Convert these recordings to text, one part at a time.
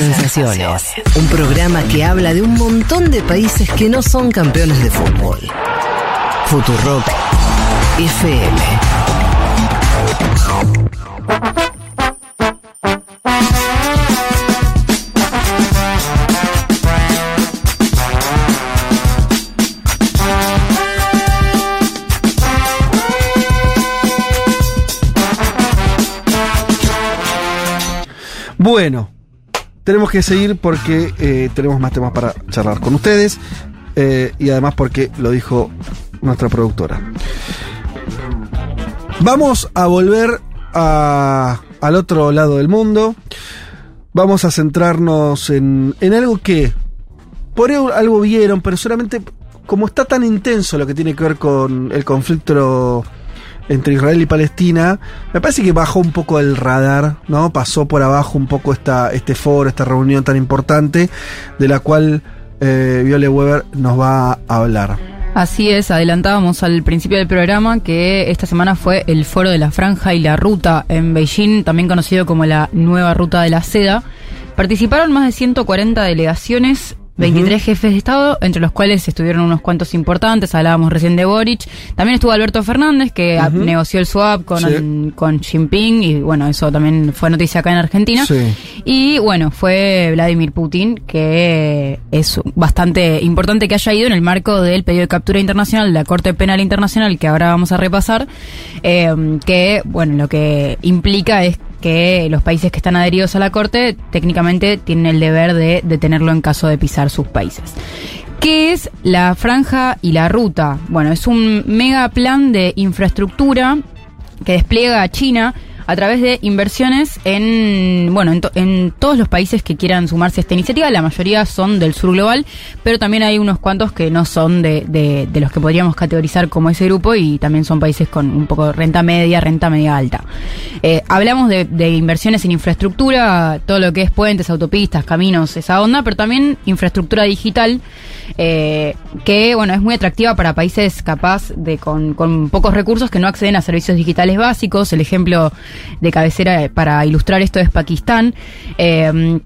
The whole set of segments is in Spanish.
sensaciones. Un programa que habla de un montón de países que no son campeones de fútbol. Futurock FM. Bueno, tenemos que seguir porque eh, tenemos más temas para charlar con ustedes eh, y además porque lo dijo nuestra productora. Vamos a volver a- al otro lado del mundo. Vamos a centrarnos en, en algo que por algo vieron, pero solamente como está tan intenso lo que tiene que ver con el conflicto entre Israel y Palestina, me parece que bajó un poco el radar, ¿no? Pasó por abajo un poco esta, este foro, esta reunión tan importante, de la cual eh, Viole Weber nos va a hablar. Así es, adelantábamos al principio del programa que esta semana fue el Foro de la Franja y la Ruta en Beijing, también conocido como la Nueva Ruta de la Seda. Participaron más de 140 delegaciones, 23 jefes de Estado, entre los cuales estuvieron unos cuantos importantes, hablábamos recién de Boric. También estuvo Alberto Fernández, que negoció el swap con, Sí. con Xi Jinping, y bueno, eso también fue noticia acá en Argentina. Sí. Y bueno, fue Vladimir Putin, que es bastante importante que haya ido en el marco del pedido de captura internacional de la Corte Penal Internacional, que ahora vamos a repasar, eh, que bueno, lo que implica es que los países que están adheridos a la Corte técnicamente tienen el deber de detenerlo en caso de pisar sus países. ¿Qué es la franja y la ruta? Bueno, es un mega plan de infraestructura que despliega China a través de inversiones en bueno en, to- en todos los países que quieran sumarse a esta iniciativa. La mayoría son del sur global, pero también hay unos cuantos que no son de, de- de los que podríamos categorizar como ese grupo y también son países con un poco de renta media, renta media alta. Eh, hablamos de, de inversiones en infraestructura, todo lo que es puentes, autopistas, caminos, esa onda, pero también infraestructura digital eh, que bueno es muy atractiva para países capaz de con, con pocos recursos que no acceden a servicios digitales básicos. El ejemplo de cabecera para ilustrar esto es Pakistán. Eh,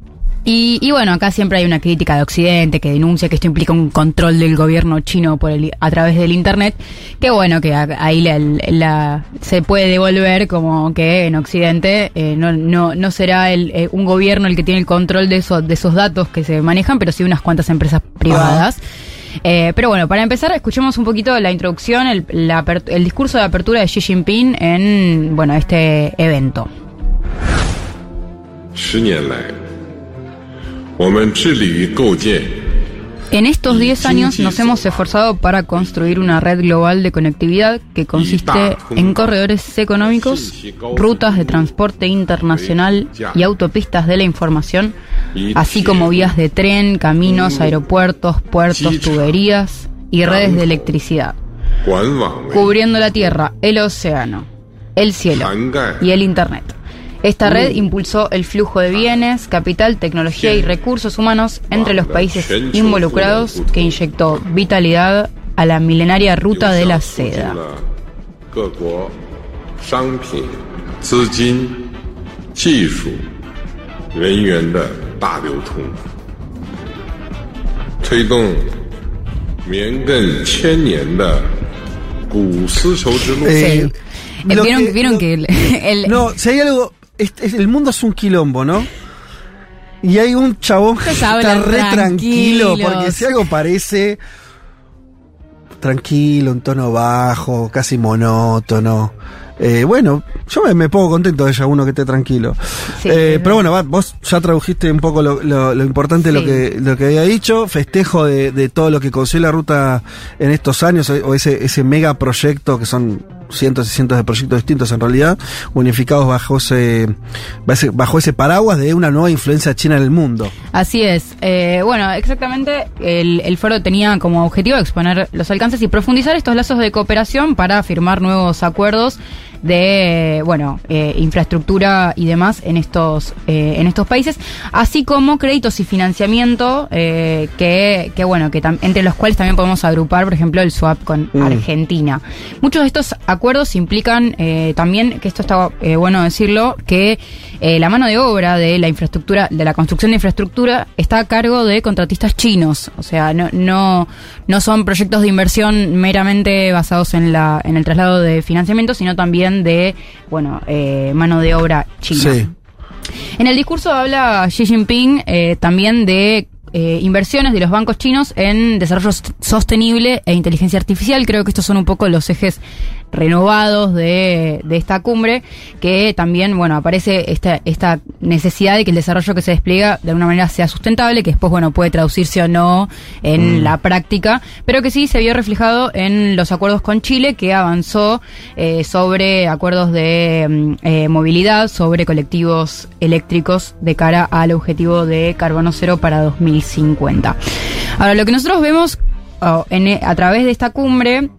y, y bueno, acá siempre hay una crítica de Occidente que denuncia que esto implica un control del gobierno chino por el, a través del Internet. Que bueno, que ahí la, la- se puede devolver como que en Occidente eh, no, no, no será el, eh, un gobierno el que tiene el control de, eso, de esos datos que se manejan, pero sí unas cuantas empresas privadas. Eh, pero bueno, para empezar, escuchemos un poquito la introducción, el, la apert- el discurso de apertura de Xi Jinping en bueno este evento. 十年来，我们致力于构建 en estos 10 años nos hemos esforzado para construir una red global de conectividad que consiste en corredores económicos, rutas de transporte internacional y autopistas de la información, así como vías de tren, caminos, aeropuertos, puertos, tuberías y redes de electricidad, cubriendo la tierra, el océano, el cielo y el Internet. Esta red impulsó el flujo de bienes, capital, tecnología y recursos humanos entre los países involucrados que inyectó vitalidad a la milenaria ruta de la seda. Eh, ¿Vieron, que, no, si hay algo el mundo es un quilombo, ¿no? Y hay un chabón que está re tranquilo, porque si algo parece tranquilo, un tono bajo, casi monótono. eh, bueno, yo me, me pongo contento de ella, uno que esté tranquilo. Sí, Eh, pero bueno, va, vos ya tradujiste un poco lo, lo- lo importante lo Sí. que, lo que había dicho, festejo de, de todo lo que consiguió la ruta en estos años, o o ese, ese mega proyecto que son cientos y cientos de proyectos distintos en realidad, unificados bajo ese, bajo ese paraguas de una nueva influencia china en el mundo. Así es. Eh, bueno, exactamente, el, el foro tenía como objetivo exponer los alcances y profundizar estos lazos de cooperación para firmar nuevos acuerdos de, bueno, eh, infraestructura y demás en estos, eh, en estos países, así como créditos y financiamiento eh, que, que, bueno, que entre los cuales también podemos agrupar, por ejemplo, el swap con Mm. Argentina. Muchos de estos acuerdos implican eh, también, que esto está eh, bueno decirlo, que eh, la mano de obra de la infraestructura, de la construcción de infraestructura, está a cargo de contratistas chinos. O sea, no, no, no son proyectos de inversión meramente basados en la, en el traslado de financiamiento, sino también de, bueno, eh, mano de obra china. Sí. En el discurso habla Xi Jinping eh, también de eh, inversiones de los bancos chinos en desarrollo sost- sostenible e inteligencia artificial. Creo que estos son un poco los ejes renovados de, de esta cumbre, que también, bueno, aparece esta, esta necesidad de que el desarrollo que se despliega de alguna manera sea sustentable, que después, bueno, puede traducirse o no en la práctica, pero que sí se vio reflejado en los acuerdos con Chile, que avanzó eh, sobre acuerdos de mm, eh, movilidad, sobre colectivos eléctricos de cara al objetivo de carbono cero para 2050. Ahora, lo que nosotros vemos oh, en, a través de esta cumbre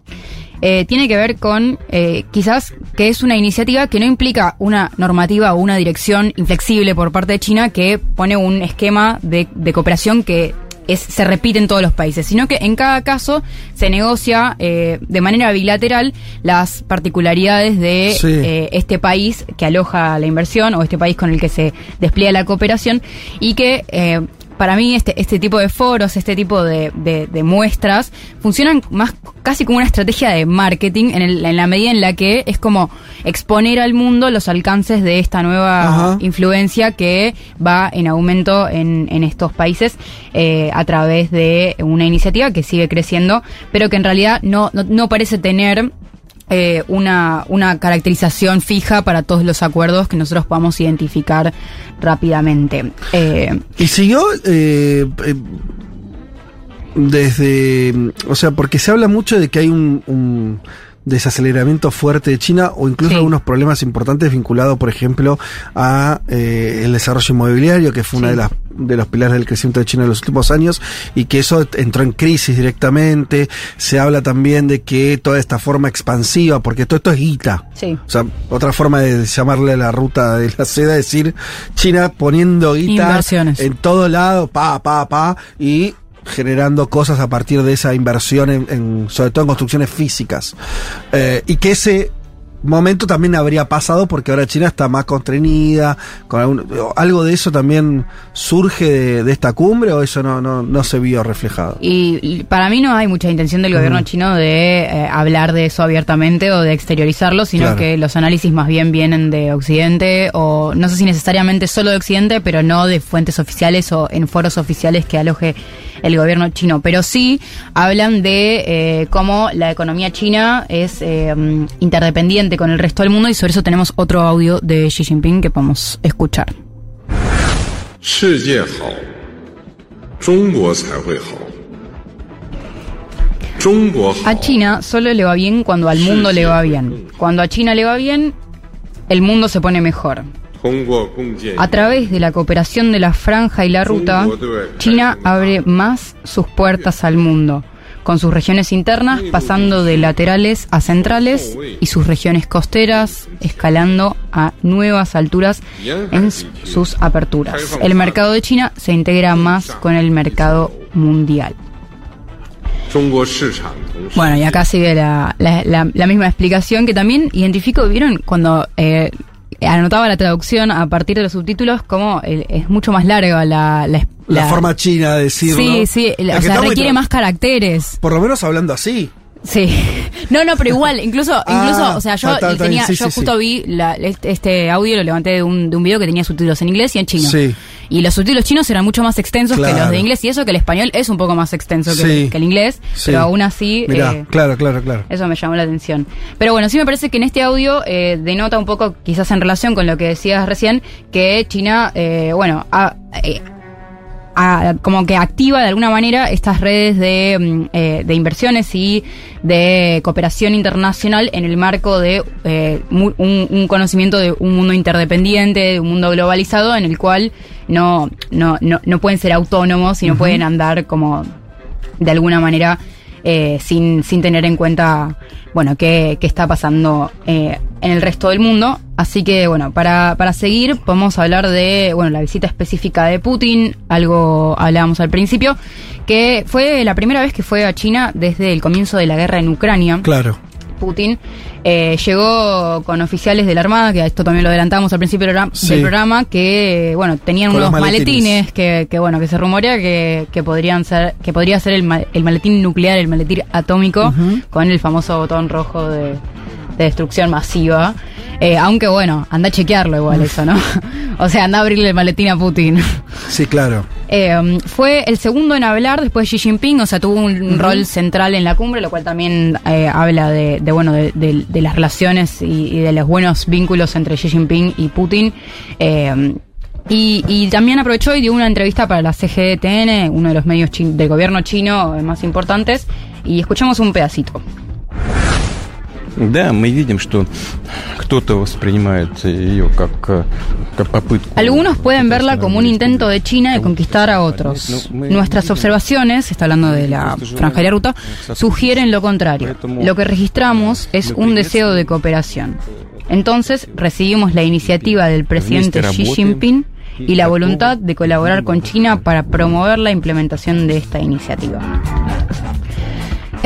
eh, tiene que ver con eh, quizás que es una iniciativa que no implica una normativa o una dirección inflexible por parte de China que pone un esquema de, de cooperación que es, se repite en todos los países, sino que en cada caso se negocia eh, de manera bilateral las particularidades de Sí. eh, este país que aloja la inversión o este país con el que se despliega la cooperación y que eh, para mí este, este tipo de foros, este tipo de, de- de muestras funcionan más casi como una estrategia de marketing en, el- en la medida en la que es como exponer al mundo los alcances de esta nueva Ajá. influencia que va en aumento en, en estos países eh, a través de una iniciativa que sigue creciendo, pero que en realidad no, no, no parece tener eh, una, una caracterización fija para todos los acuerdos que nosotros podamos identificar rápidamente. Eh, Y siguió eh, eh, desde, o sea, porque se habla mucho de que hay un, un desaceleramiento fuerte de China o incluso Sí. algunos problemas importantes vinculados, por ejemplo, a eh, el desarrollo inmobiliario, que fue una Sí. de las de los pilares del crecimiento de China en los últimos años y que eso entró en crisis directamente. Se habla también de que toda esta forma expansiva, porque todo esto es guita. sí. O sea, otra forma de llamarle la ruta de la seda es decir, China poniendo guita en todo lado, pa, pa, pa, y generando cosas a partir de esa inversión, en, sobre todo en construcciones físicas. Eh, y que ese momento también habría pasado porque ahora China está más constreñida, con algún- algo de eso también surge de, de esta cumbre o eso no, no, no se vio reflejado. Y y para mí no hay mucha intención del gobierno chino de eh, hablar de eso abiertamente o de exteriorizarlo, sino Claro. que los análisis más bien vienen de Occidente o no sé si necesariamente solo de Occidente, pero no de fuentes oficiales o en foros oficiales que aloje el gobierno chino. Pero sí hablan de eh, cómo la economía china es eh, mm, con el resto del mundo y sobre eso tenemos otro audio de Xi Jinping que podemos escuchar. A China solo le va bien cuando al mundo le va bien. Cuando a China le va bien, el mundo se pone mejor. A través de la cooperación de la franja y la ruta, China abre más sus puertas al mundo con sus regiones internas, pasando de laterales a centrales y sus regiones costeras, escalando a nuevas alturas en sus aperturas. El mercado de China se integra más con el mercado mundial. Bueno, y acá sigue la, la, misma explicación que también identifico, ¿vieron? Cuando eh, anotaba la traducción a partir de los subtítulos, como eh, es mucho más larga la... la, La, la- forma china de decirlo. Sí, sí, o sea, requiere más caracteres. Por lo menos hablando así. Sí. No, no, pero igual, incluso, Ah, incluso, o sea, yo tenía, sí, yo sí, justo sí. vi la- este, este audio, lo levanté de un, de un video que tenía subtítulos en inglés y en chino. Sí. Y los subtítulos chinos eran mucho más extensos que los de inglés, y eso que el español es un poco más extenso que, Sí. que el inglés, Sí. pero aún así. Mirá, eh, claro, claro, claro. eso me llamó la atención. Pero bueno, sí me parece que en este audio eh, denota un poco, quizás en relación con lo que decías recién, que China, eh, bueno, ha- eh, como que activa de alguna manera estas redes de, mm, eh, de inversiones y de cooperación internacional en el marco de eh, un, un conocimiento de un mundo interdependiente, de un mundo globalizado en el cual no, no, no, no pueden ser autónomos y no pueden andar como de alguna manera eh, sin, sin tener en cuenta bueno, qué, qué está pasando eh, en el resto del mundo. Así que, bueno, para, para seguir, podemos hablar de, bueno, la visita específica de Putin, algo hablábamos al principio, que fue la primera vez que fue a China desde el comienzo de la guerra en Ucrania. Claro. Putin, eh, llegó con oficiales de la Armada, que esto también lo adelantamos al principio del programa, Sí. del programa, que bueno, tenían Con unos maletines, maletines. que, que, bueno, que se rumorea que, que podrían ser, que podría ser el, ma- el maletín nuclear, el maletín atómico, con el famoso botón rojo de, de destrucción masiva. Eh, aunque bueno, anda a chequearlo igual eso, ¿no? o sea, anda a abrirle el maletín a Putin. Sí, claro. Eh, fue el segundo en hablar después de Xi Jinping, o sea, tuvo un rol central en la cumbre, lo cual también eh, habla de, de, bueno, de, de- de las relaciones y, y de los buenos vínculos entre Xi Jinping y Putin. Eh, y, y también aprovechó y dio una entrevista para la CGTN, uno de los medios del gobierno chino eh, más importantes, y escuchamos un pedacito. Да, мы видим, что кто-то воспринимает ее как, э, как попытку. Algunos pueden verla como un intento de China de conquistar a otros. Nuestras observaciones, está hablando de la franja de la ruta, sugieren lo contrario. Lo que registramos es un deseo de cooperación. Entonces recibimos la iniciativa del presidente Xi Jinping y la voluntad de colaborar con China para promover la implementación de esta iniciativa.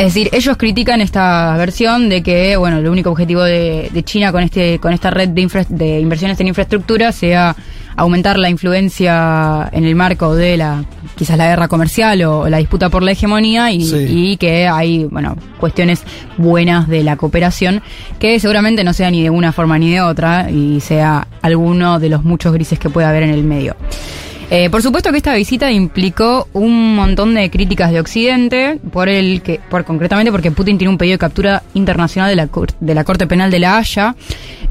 Es decir, ellos critican esta versión de que, bueno, el único objetivo de, de China con este con esta red de, infra- de inversiones en infraestructura sea aumentar la influencia en el marco de la quizás la guerra comercial o, la disputa por la hegemonía y, Sí. y que hay, bueno, cuestiones buenas de la cooperación que seguramente no sea ni de una forma ni de otra y sea alguno de los muchos grises que puede haber en el medio. Eh, por supuesto que esta visita implicó un montón de críticas de Occidente, por el que, por concretamente porque Putin tiene un pedido de captura internacional de la, de la Corte Penal de la Haya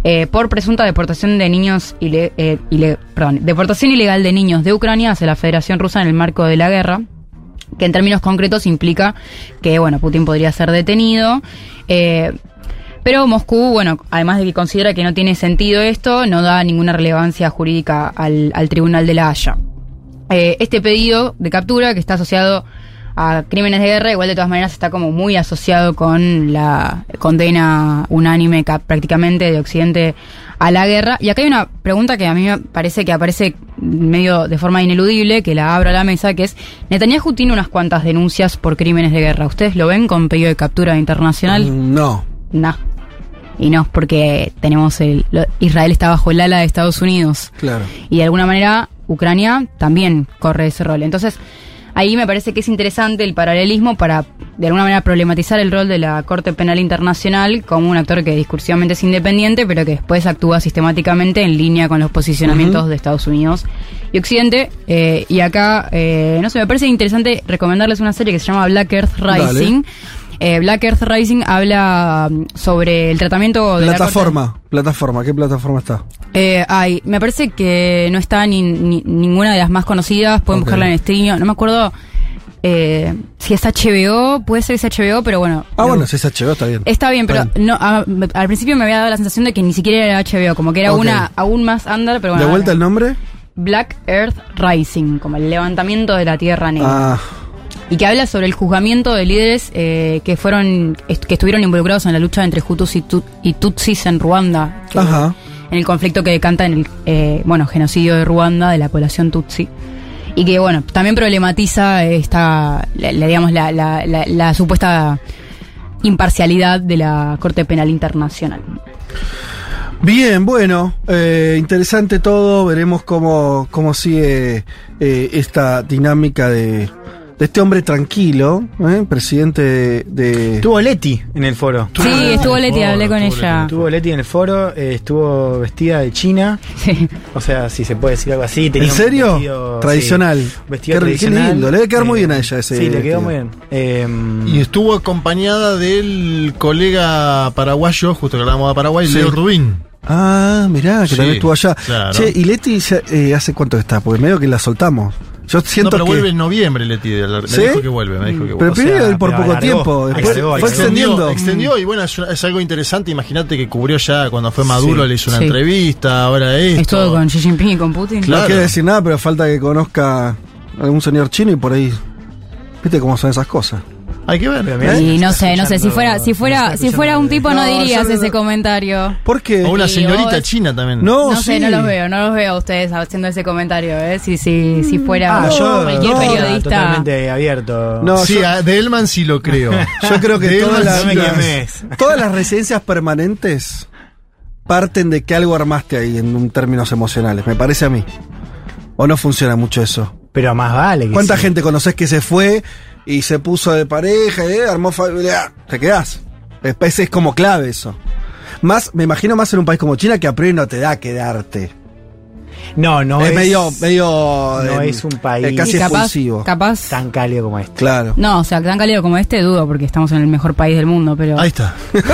eh, por presunta deportación de niños ile- eh, ile- perdón, deportación ilegal de niños de Ucrania hacia la Federación Rusa en el marco de la guerra que en términos concretos implica que bueno Putin podría ser detenido eh, pero Moscú, bueno, además de que considera que no tiene sentido esto, no da ninguna relevancia jurídica al Tribunal de la Haya. Eh, este pedido de captura, que está asociado a crímenes de guerra, igual de todas maneras está como muy asociado con la condena unánime ca- prácticamente de Occidente a la guerra. Y acá hay una pregunta que a mí me parece que aparece medio de forma ineludible, que la abro a la mesa, que es, Netanyahu tiene unas cuantas denuncias por crímenes de guerra. ¿Ustedes lo ven con pedido de captura internacional? No. No. Y no, porque tenemos el. Israel está bajo el ala de Estados Unidos. Claro. Y de alguna manera, Ucrania también corre ese rol. Entonces, ahí me parece que es interesante el paralelismo para, de alguna manera, problematizar el rol de la Corte Penal Internacional como un actor que discursivamente es independiente, pero que después actúa sistemáticamente en línea con los posicionamientos de Estados Unidos y Occidente. Eh, y acá, eh, no sé, me parece interesante recomendarles una serie que se llama Black Earth Dale. Eh, Black Earth Rising habla mm, sobre el tratamiento de la Plataforma. Plataforma. ¿Qué plataforma está? eh, ay, me parece que no está ni, ni- ninguna de las más conocidas. Pueden buscarla en streaming. No me acuerdo eh, si es HBO. Puede ser es HBO, pero bueno. Ah, bueno, si es HBO, está bien. Está bien, pero Bien. no, a- al principio me había dado la sensación de que ni siquiera era HBO, como que era una aún más under, pero bueno. ¿De vuelta el nombre? Black Earth Rising, como el levantamiento de la Tierra Negra. Ah, Y que habla sobre el juzgamiento de líderes eh, que fueron est- que estuvieron involucrados en la lucha entre Hutus y, Tut- y Tutsis en Ruanda. que- Ajá. En el conflicto que decanta en el eh, bueno genocidio de Ruanda de la población Tutsi. Y que bueno, también problematiza esta, la, la, digamos, la, la, supuesta imparcialidad de la Corte Penal Internacional. Bien, bueno, eh, interesante todo. Veremos cómo, cómo sigue eh, esta dinámica de, de este hombre tranquilo, ¿eh? presidente de. de- Estuvo Leti en el foro. Sí, estuvo Leti, hablé con ella. Estuvo Leti en el foro, eh, estuvo vestida de China. Sí. O sea, si se puede decir algo así. tenía ¿En un serio? vestido, Tradicional. sí, vestido Qué- qué tradicional. lindo, le debe quedar muy Eh, bien a ella ese Sí, le quedó muy bien. Eh, Y estuvo acompañada del colega paraguayo, justo que hablábamos de Paraguay, Sí. Leo Rubín. Ah, mirá, que Sí, también estuvo allá. claro. Che, ¿y Leti ya, eh, hace cuánto está? Porque medio que la soltamos. Yo siento no, pero que. vuelve en noviembre, Leti. Me ¿Sí? dijo que vuelve, me dijo que Pero vuelve. primero sea, él por pero poco alargó, tiempo, después alargó, fue extendió, extendiendo. extendió y bueno, es, es algo interesante. Imagínate que cubrió ya cuando fue Maduro, Sí. le hizo una Sí. entrevista, ahora esto. Estuvo con Xi Jinping y con Putin. Claro. No quiere decir nada, pero falta que conozca algún señor chino y por ahí. ¿Viste cómo son esas cosas? Hay que ver. Pero mirá, Y no sé, no sé, si fuera, si fuera, si fuera un tipo no, yo dirías no- ese comentario. ¿Por qué? O una señorita vos- china también. No, No sé, no los veo, no los veo a ustedes haciendo ese comentario, ¿eh? Si, si, si fuera Ah, yo cualquier no, periodista. totalmente abierto. No, sí, yo- a- de Elman sí lo creo. Yo creo que De todas las, sí todas las residencias permanentes parten de que algo armaste ahí en un términos emocionales, me parece a mí. ¿O no funciona mucho eso? Pero más vale que ¿Cuánta sí. gente conoces que se fue y se puso de pareja, eh, armó familia? Te quedás. Es, es como clave eso. Más, me imagino más en un país como China que a priori no te da quedarte. No, no es, es, medio, medio. no eh, es un país eh, casi capaz, expulsivo. capaz. tan cálido como este. Claro. No, o sea, tan cálido como este dudo, porque estamos en el mejor país del mundo, pero. Ahí está.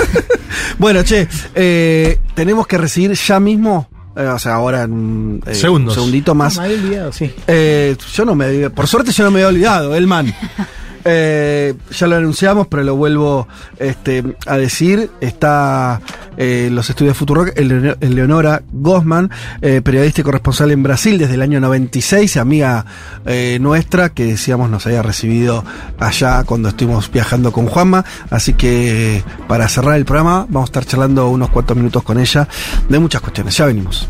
Bueno, che, eh, tenemos que recibir ya mismo, eh, o sea, ahora en eh, Segundos. un segundito más. me había olvidado, sí. Eh, yo no me, por suerte yo no me he olvidado, el man. Eh, ya lo anunciamos, pero lo vuelvo este, a decir. Está eh, los estudios Futurock Ele- Eleonora Gosman, eh, periodista y corresponsal en Brasil desde el año 96, amiga eh, nuestra que decíamos nos había recibido allá cuando estuvimos viajando con Juanma. Así que para cerrar el programa vamos a estar charlando unos cuantos minutos con ella de muchas cuestiones. Ya venimos.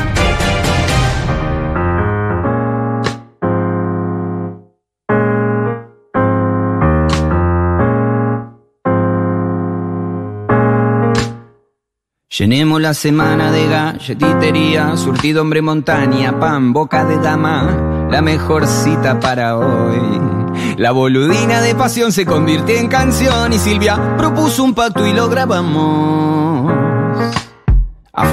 Llenemos la semana de galletitería, surtido hombre montaña, pan, boca de dama, la mejor cita para hoy. La boludina de pasión se convirtió en canción y Silvia propuso un pacto y lo grabamos. A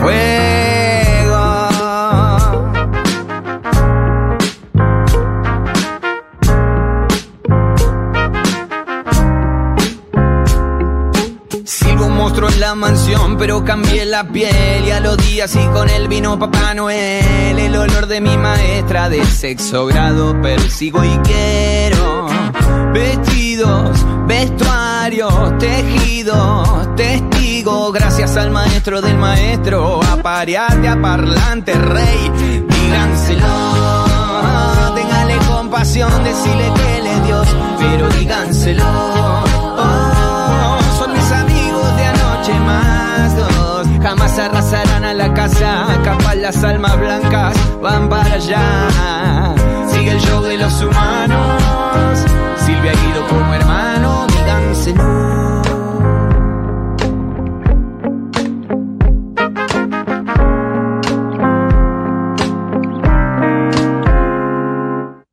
mansión, pero cambié la piel y a los días y con él vino Papá Noel. El olor de mi maestra de sexo grado persigo y quiero vestidos, vestuarios, tejidos, testigos. Gracias al maestro del maestro, apareate a parlante rey,